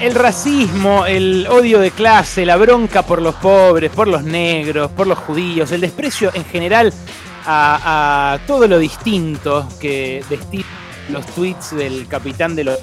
El racismo, el odio de clase, la bronca por los pobres, por los negros, por los judíos, el desprecio en general a, todo lo distinto que destinan los tweets del capitán de los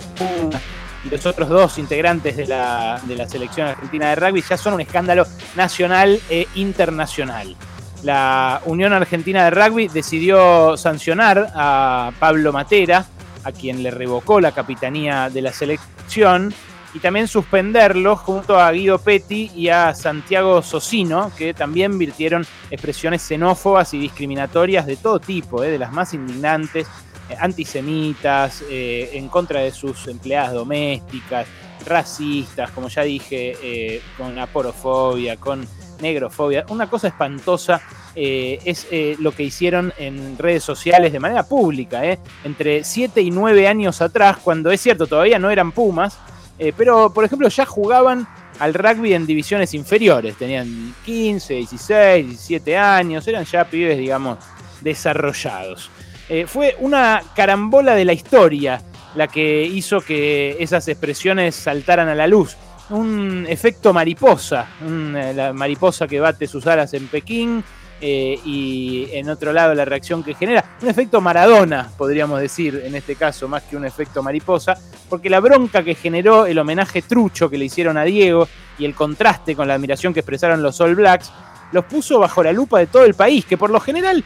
y los otros dos integrantes de la, de la selección argentina de rugby ya son un escándalo nacional e internacional. La Unión Argentina de Rugby decidió sancionar a Pablo Matera, a quien le revocó la capitanía de la selección, y también suspenderlo junto a Guido Petti y a Santiago Socino, que también virtieron expresiones xenófobas y discriminatorias de todo tipo, eh, de las más indignantes, eh, antisemitas, eh, en contra de sus empleadas domésticas, racistas, como ya dije, con aporofobia, con negrofobia. Una cosa espantosa es lo que hicieron en redes sociales de manera pública, entre 7 y 9 años atrás, cuando es cierto, todavía no eran Pumas, eh, pero, por ejemplo, ya jugaban al rugby en divisiones inferiores. Tenían 15, 16, 17 años. Eran ya pibes, digamos, desarrollados. Eh, fue una carambola de la historia la que hizo que esas expresiones saltaran a la luz. Un efecto mariposa, eh, la mariposa que bate sus alas en Pekín, eh, y en otro lado la reacción que genera. Un efecto Maradona, podríamos decir, en este caso, más que un efecto mariposa, porque la bronca que generó el homenaje trucho que le hicieron a Diego y el contraste con la admiración que expresaron los All Blacks, los puso bajo la lupa de todo el país, que por lo general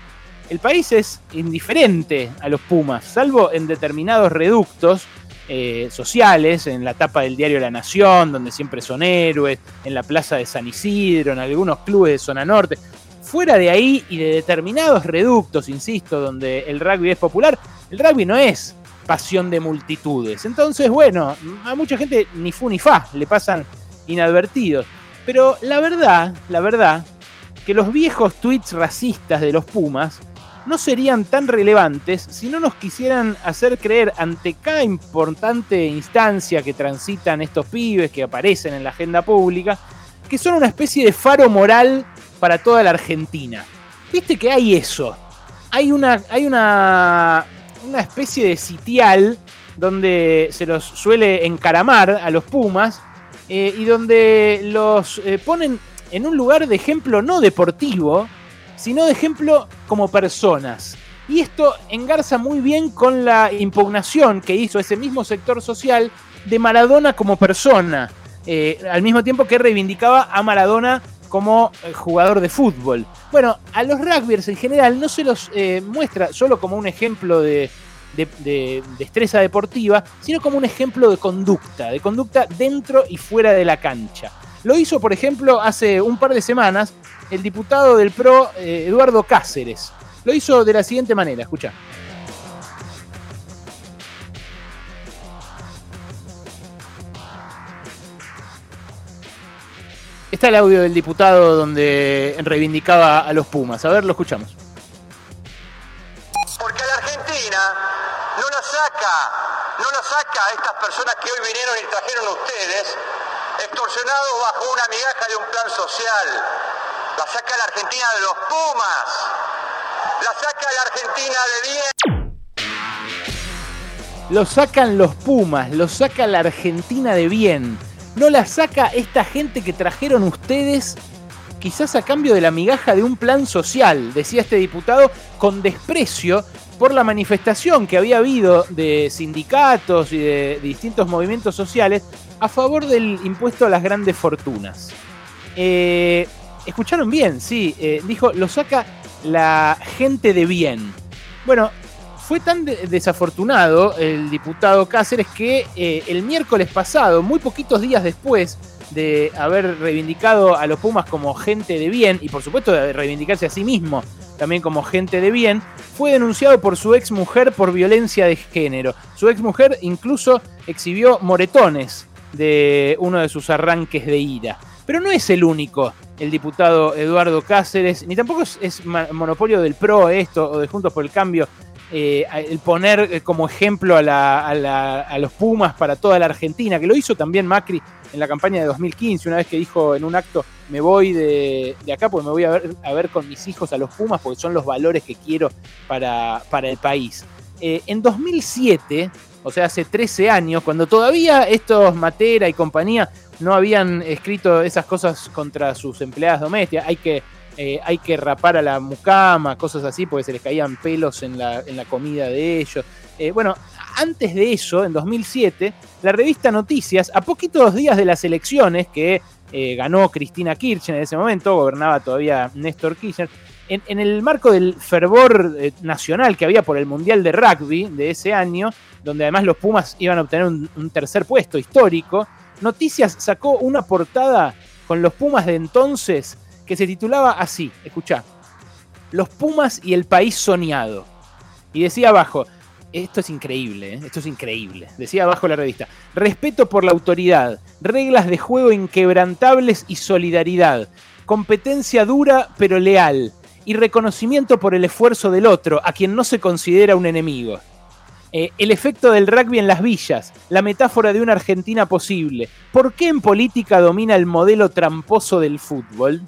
el país es indiferente a los Pumas, salvo en determinados reductos. Eh, sociales, en la tapa del diario La Nación, donde siempre son héroes, en la plaza de San Isidro, en algunos clubes de zona norte fuera de ahí y de determinados reductos, insisto, donde el rugby es popular, el rugby no es pasión de multitudes. Entonces, bueno, a mucha gente ni fu ni fa, le pasan inadvertidos. Pero la verdad, la verdad, que los viejos tweets racistas de los Pumas no serían tan relevantes si no nos quisieran hacer creer ante cada importante instancia que transitan estos pibes que aparecen en la agenda pública, que son una especie de faro moral para toda la Argentina. Viste que hay eso. Hay una, hay una, una especie de sitial donde se los suele encaramar a los Pumas eh, y donde los eh, ponen en un lugar de ejemplo no deportivo, sino de ejemplo como personas. Y esto engarza muy bien con la impugnación que hizo ese mismo sector social de Maradona como persona, eh, al mismo tiempo que reivindicaba a Maradona como eh, jugador de fútbol. Bueno, a los rugbyers en general no se los eh, muestra solo como un ejemplo de, destreza deportiva, sino como un ejemplo de conducta, de conducta dentro y fuera de la cancha. Lo hizo, por ejemplo, hace un par de semanas el diputado del PRO, eh, Eduardo Cáceres. Lo hizo de la siguiente manera, escucha. Está el audio del diputado donde reivindicaba a los Pumas. A ver, lo escuchamos. Porque a la Argentina no la saca, no la saca a estas personas que hoy vinieron y trajeron ustedes, extorsionados bajo una migaja de un plan social. La saca la Argentina de los Pumas. La saca la Argentina de bien. Lo sacan los Pumas, lo saca la Argentina de bien no la saca esta gente que trajeron ustedes quizás a cambio de la migaja de un plan social, decía este diputado, con desprecio por la manifestación que había habido de sindicatos y de, distintos movimientos sociales a favor del impuesto a las grandes fortunas. Eh, escucharon bien, sí, eh, dijo, lo saca la gente de bien. Bueno, fue tan desafortunado el diputado Cáceres que eh, el miércoles pasado, muy poquitos días después de haber reivindicado a los Pumas como gente de bien, y por supuesto de reivindicarse a sí mismo también como gente de bien, fue denunciado por su ex mujer por violencia de género. Su ex mujer incluso exhibió moretones de uno de sus arranques de ira. Pero no es el único, el diputado Eduardo Cáceres, ni tampoco es, es monopolio del PRO esto o de Juntos por el Cambio eh, el poner eh, como ejemplo a, los Pumas para toda la Argentina, que lo hizo también Macri en la campaña de 2015, una vez que dijo en un acto, me voy de, acá porque me voy a ver, a ver, con mis hijos a los Pumas porque son los valores que quiero para, para el país. Eh, en 2007, o sea, hace 13 años, cuando todavía estos Matera y compañía no habían escrito esas cosas contra sus empleadas domésticas. Hay que, eh, hay que rapar a la mucama, cosas así, porque se les caían pelos en la, en la comida de ellos. Eh, bueno, antes de eso, en 2007, la revista Noticias, a poquitos días de las elecciones que eh, ganó Cristina Kirchner en ese momento, gobernaba todavía Néstor Kirchner, en, el marco del fervor nacional que había por el Mundial de Rugby de ese año, donde además los Pumas iban a obtener un tercer puesto histórico, Noticias sacó una portada con los Pumas de entonces que se titulaba así, escucha, Los Pumas y el país soñado. Y decía abajo, esto es increíble, ¿eh? esto es increíble. Decía abajo la revista, respeto por la autoridad, reglas de juego inquebrantables y solidaridad, competencia dura pero leal y reconocimiento por el esfuerzo del otro, a quien no se considera un enemigo. Eh, el efecto del rugby en las villas, la metáfora de una Argentina posible. ¿Por qué en política domina el modelo tramposo del fútbol?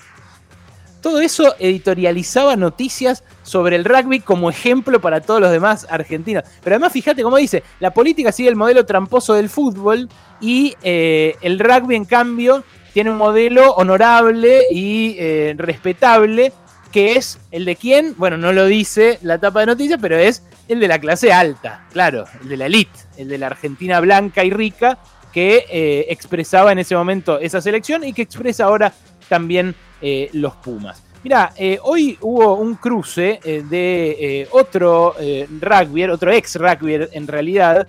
Todo eso editorializaba noticias sobre el rugby como ejemplo para todos los demás argentinos. Pero además, fíjate cómo dice, la política sigue el modelo tramposo del fútbol y eh, el rugby, en cambio, tiene un modelo honorable y eh, respetable, que es el de quién, bueno, no lo dice la tapa de noticias, pero es el de la clase alta, claro, el de la elite, el de la Argentina blanca y rica que eh, expresaba en ese momento esa selección y que expresa ahora también eh, los Pumas. Mira, eh, hoy hubo un cruce de otro rugby, otro ex rugby en realidad,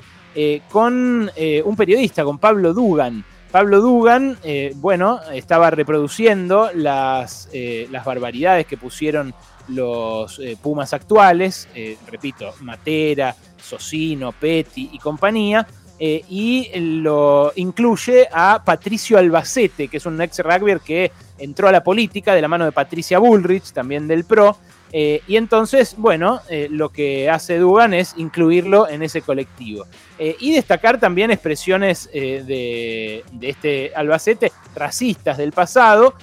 con un periodista, con Pablo Dugan. Pablo Dugan, bueno, estaba reproduciendo las, las barbaridades que pusieron los eh, Pumas actuales, eh, repito, Matera, Socino, Petty y compañía, eh, y lo incluye a Patricio Albacete, que es un ex rugby que entró a la política de la mano de Patricia Bullrich, también del PRO, eh, y entonces, bueno, eh, lo que hace Dugan es incluirlo en ese colectivo. Eh, y destacar también expresiones de, este Albacete racistas del pasado,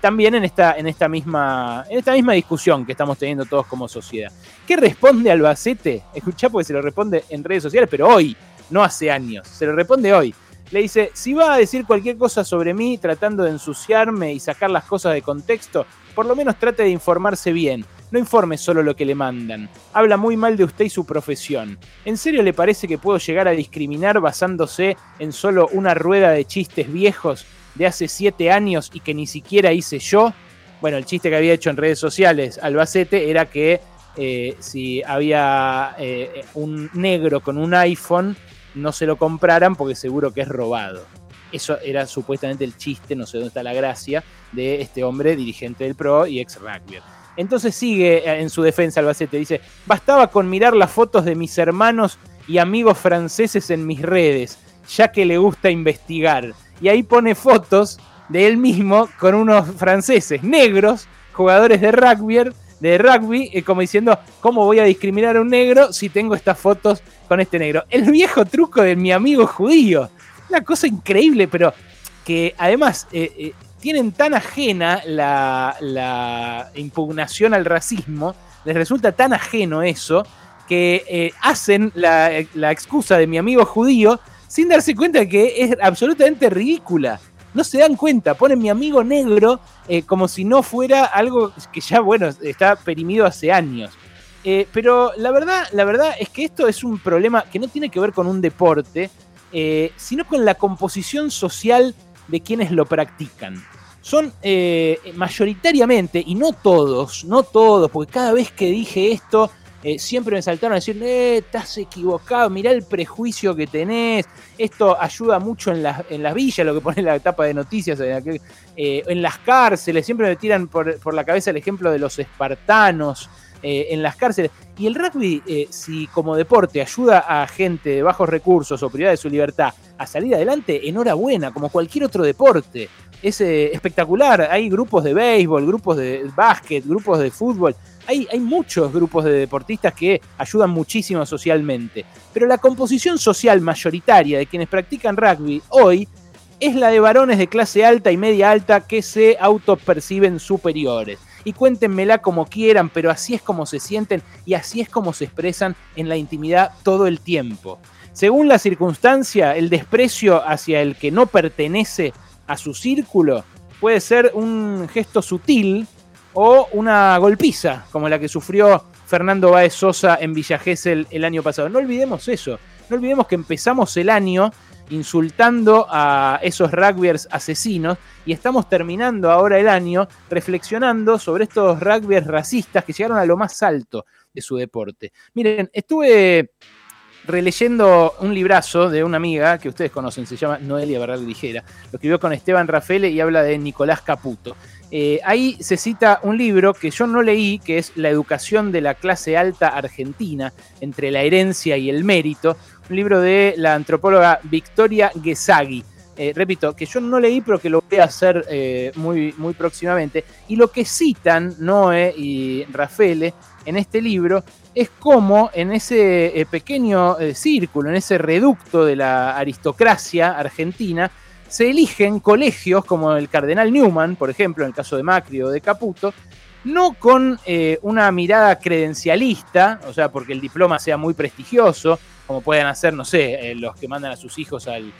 también en esta, en, esta misma, en esta misma discusión que estamos teniendo todos como sociedad. ¿Qué responde Albacete? Escuchá porque se lo responde en redes sociales, pero hoy, no hace años, se lo responde hoy. Le dice, si va a decir cualquier cosa sobre mí tratando de ensuciarme y sacar las cosas de contexto, por lo menos trate de informarse bien. No informe solo lo que le mandan. Habla muy mal de usted y su profesión. ¿En serio le parece que puedo llegar a discriminar basándose en solo una rueda de chistes viejos de hace siete años y que ni siquiera hice yo? Bueno, el chiste que había hecho en redes sociales Albacete era que eh, si había eh, un negro con un iPhone, no se lo compraran porque seguro que es robado. Eso era supuestamente el chiste, no sé dónde está la gracia, de este hombre dirigente del PRO y ex rugby. Entonces sigue eh, en su defensa Albacete, dice, bastaba con mirar las fotos de mis hermanos y amigos franceses en mis redes, ya que le gusta investigar. Y ahí pone fotos de él mismo con unos franceses negros, jugadores de rugby, de rugby, eh, como diciendo, ¿cómo voy a discriminar a un negro si tengo estas fotos con este negro? El viejo truco de mi amigo judío. Una cosa increíble, pero que además eh, tienen tan ajena la, impugnación al racismo, les resulta tan ajeno eso, que eh, hacen la, excusa de mi amigo judío sin darse cuenta que es absolutamente ridícula. No se dan cuenta, ponen mi amigo negro eh, como si no fuera algo que ya, bueno, está perimido hace años. Eh, pero la verdad, la verdad es que esto es un problema que no tiene que ver con un deporte, sino con la composición social de quienes lo practican. Son eh, mayoritariamente, y no todos, no todos, porque cada vez que dije esto, eh, siempre me saltaron a decir, eh, estás equivocado, mirá el prejuicio que tenés, esto ayuda mucho en, en las villas, lo que pone la etapa de noticias, en, en las cárceles, siempre me tiran por, por, la cabeza el ejemplo de los espartanos en las cárceles. Y el rugby, si como deporte ayuda a gente de bajos recursos o privada de su libertad a salir adelante, enhorabuena, como cualquier otro deporte es eh, espectacular. Hay grupos de béisbol, grupos de básquet, grupos de fútbol. Hay, hay, muchos grupos de deportistas que ayudan muchísimo socialmente. Pero la composición social mayoritaria de quienes practican rugby hoy es la de varones de clase alta y media alta que se autoperciben superiores. Y cuéntenmela como quieran, pero así es como se sienten y así es como se expresan en la intimidad todo el tiempo. Según la circunstancia, el desprecio hacia el que no pertenece a su círculo puede ser un gesto sutil o una golpiza, como la que sufrió Fernando Báez Sosa en Villa Gesell el año pasado. No olvidemos eso, no olvidemos que empezamos el año insultando a esos rugbyers asesinos y estamos terminando ahora el año reflexionando sobre estos rugbyers racistas que llegaron a lo más alto de su deporte. Miren, estuve releyendo un librazo de una amiga que ustedes conocen, se llama Noelia Barral Ligera. Lo escribió con Esteban Rafael y habla de Nicolás Caputo. Eh, ahí se cita un libro que yo no leí, que es La educación de la clase alta argentina, entre la herencia y el mérito, un libro de la antropóloga Victoria Gesagui. Eh, repito, que yo no leí, pero que lo voy a hacer eh, muy, muy próximamente. Y lo que citan Noé y Rafael en este libro es cómo en ese pequeño círculo, en ese reducto de la aristocracia argentina, se eligen colegios como el Cardenal Newman, por ejemplo, en el caso de Macri o de Caputo, no con eh, una mirada credencialista, o sea, porque el diploma sea muy prestigioso, como pueden hacer, no sé, eh, los que mandan a sus hijos al,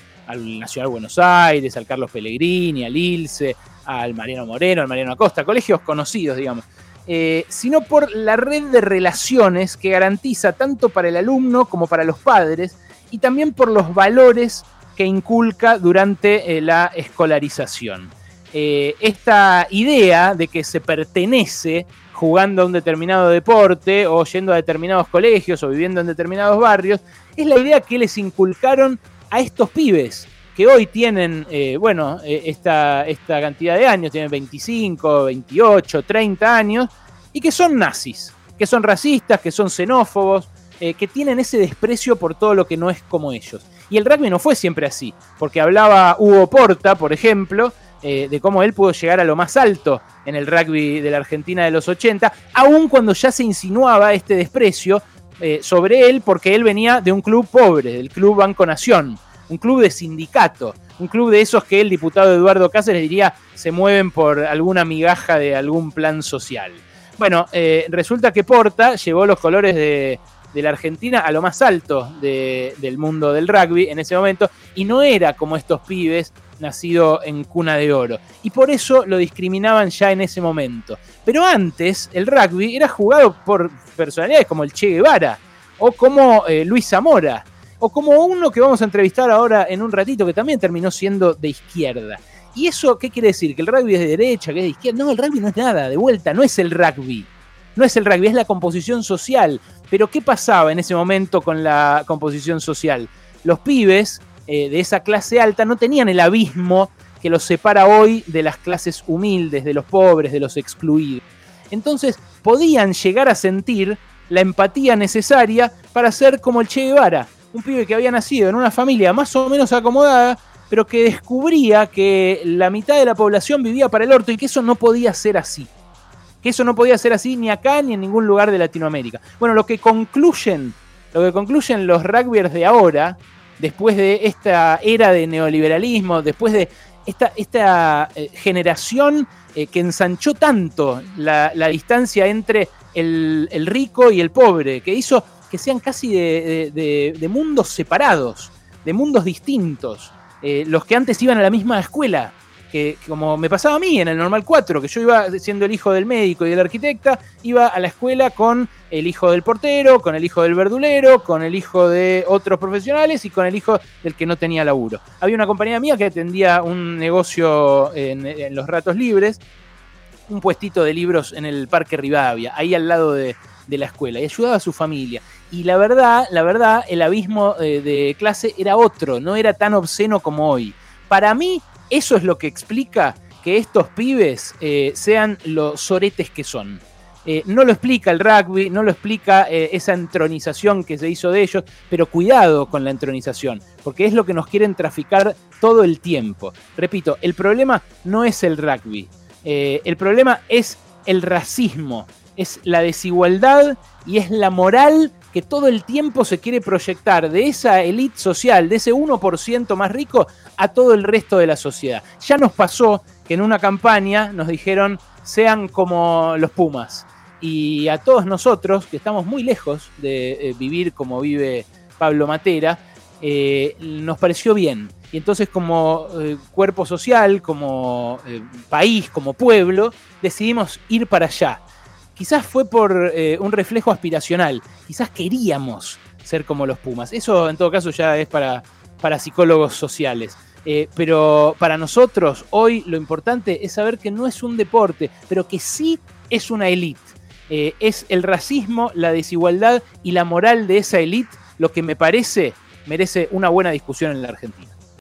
Nacional Buenos Aires, al Carlos Pellegrini, al Ilse, al Mariano Moreno, al Mariano Acosta, colegios conocidos, digamos, eh, sino por la red de relaciones que garantiza tanto para el alumno como para los padres y también por los valores que inculca durante eh, la escolarización. Esta idea de que se pertenece jugando a un determinado deporte o yendo a determinados colegios o viviendo en determinados barrios, es la idea que les inculcaron a estos pibes que hoy tienen, eh, bueno, esta, esta cantidad de años, tienen 25, 28, 30 años, y que son nazis, que son racistas, que son xenófobos, que tienen ese desprecio por todo lo que no es como ellos. Y el rugby no fue siempre así, porque hablaba Hugo Porta, por ejemplo, eh, de cómo él pudo llegar a lo más alto en el rugby de la Argentina de los 80, aun cuando ya se insinuaba este desprecio eh, sobre él, porque él venía de un club pobre, del Club Banco Nación, un club de sindicato, un club de esos que el diputado Eduardo Cáceres diría se mueven por alguna migaja de algún plan social. Bueno, eh, resulta que Porta llevó los colores de, de la Argentina a lo más alto del mundo del rugby en ese momento y no era como estos pibes nacido en cuna de oro. Y por eso lo discriminaban ya en ese momento. Pero antes el rugby era jugado por personalidades como el Che Guevara o como eh, Luis Zamora o como uno que vamos a entrevistar ahora en un ratito que también terminó siendo de izquierda. ¿Y eso qué quiere decir? ¿Que el rugby es de derecha, que es de izquierda? No, el rugby no es nada, de vuelta, no es el rugby. No es el rugby, es la composición social. Pero ¿qué pasaba en ese momento con la composición social? Los pibes eh, de esa clase alta no tenían el abismo que los separa hoy de las clases humildes, de los pobres, de los excluidos. Entonces podían llegar a sentir la empatía necesaria para ser como el Che Guevara, un pibe que había nacido en una familia más o menos acomodada, pero que descubría que la mitad de la población vivía para el orto y que eso no podía ser así que eso no podía ser así ni acá ni en ningún lugar de Latinoamérica. Bueno, lo que concluyen, lo que concluyen los rugbyers de ahora, después de esta era de neoliberalismo, después de esta, esta eh, generación eh, que ensanchó tanto la, distancia entre el, rico y el pobre, que hizo que sean casi de, mundos separados, de mundos distintos. Eh, los que antes iban a la misma escuela, que como me pasaba a mí en el Normal 4, que yo iba siendo el hijo del médico y del arquitecta, iba a la escuela con el hijo del portero, con el hijo del verdulero, con el hijo de otros profesionales y con el hijo del que no tenía laburo. Había una compañía mía que atendía un negocio en, los ratos libres, un puestito de libros en el Parque Rivadavia, ahí al lado de, la escuela, y ayudaba a su familia. Y la verdad, la verdad, el abismo eh, de clase era otro, no era tan obsceno como hoy. Para mí, eso es lo que explica que estos pibes eh, sean los soretes que son. Eh, no lo explica el rugby, no lo explica eh, esa entronización que se hizo de ellos, pero cuidado con la entronización, porque es lo que nos quieren traficar todo el tiempo. Repito, el problema no es el rugby, el problema es el racismo, es la desigualdad y es la moral que todo el tiempo se quiere proyectar de esa élite social, de ese 1% más rico, a todo el resto de la sociedad. Ya nos pasó que en una campaña nos dijeron sean como los Pumas. Y a todos nosotros, que estamos muy lejos de eh, vivir como vive Pablo Matera, eh, nos pareció bien. Y entonces como eh, cuerpo social, como país, como pueblo, decidimos ir para allá. Quizás fue por un reflejo aspiracional, quizás queríamos ser como los Pumas. Eso en todo caso ya es para, para psicólogos sociales. pero para nosotros hoy lo importante es saber que no es un deporte, pero que sí es una élite. es el racismo, la desigualdad y la moral de esa élite lo que me parece merece una buena discusión en la Argentina.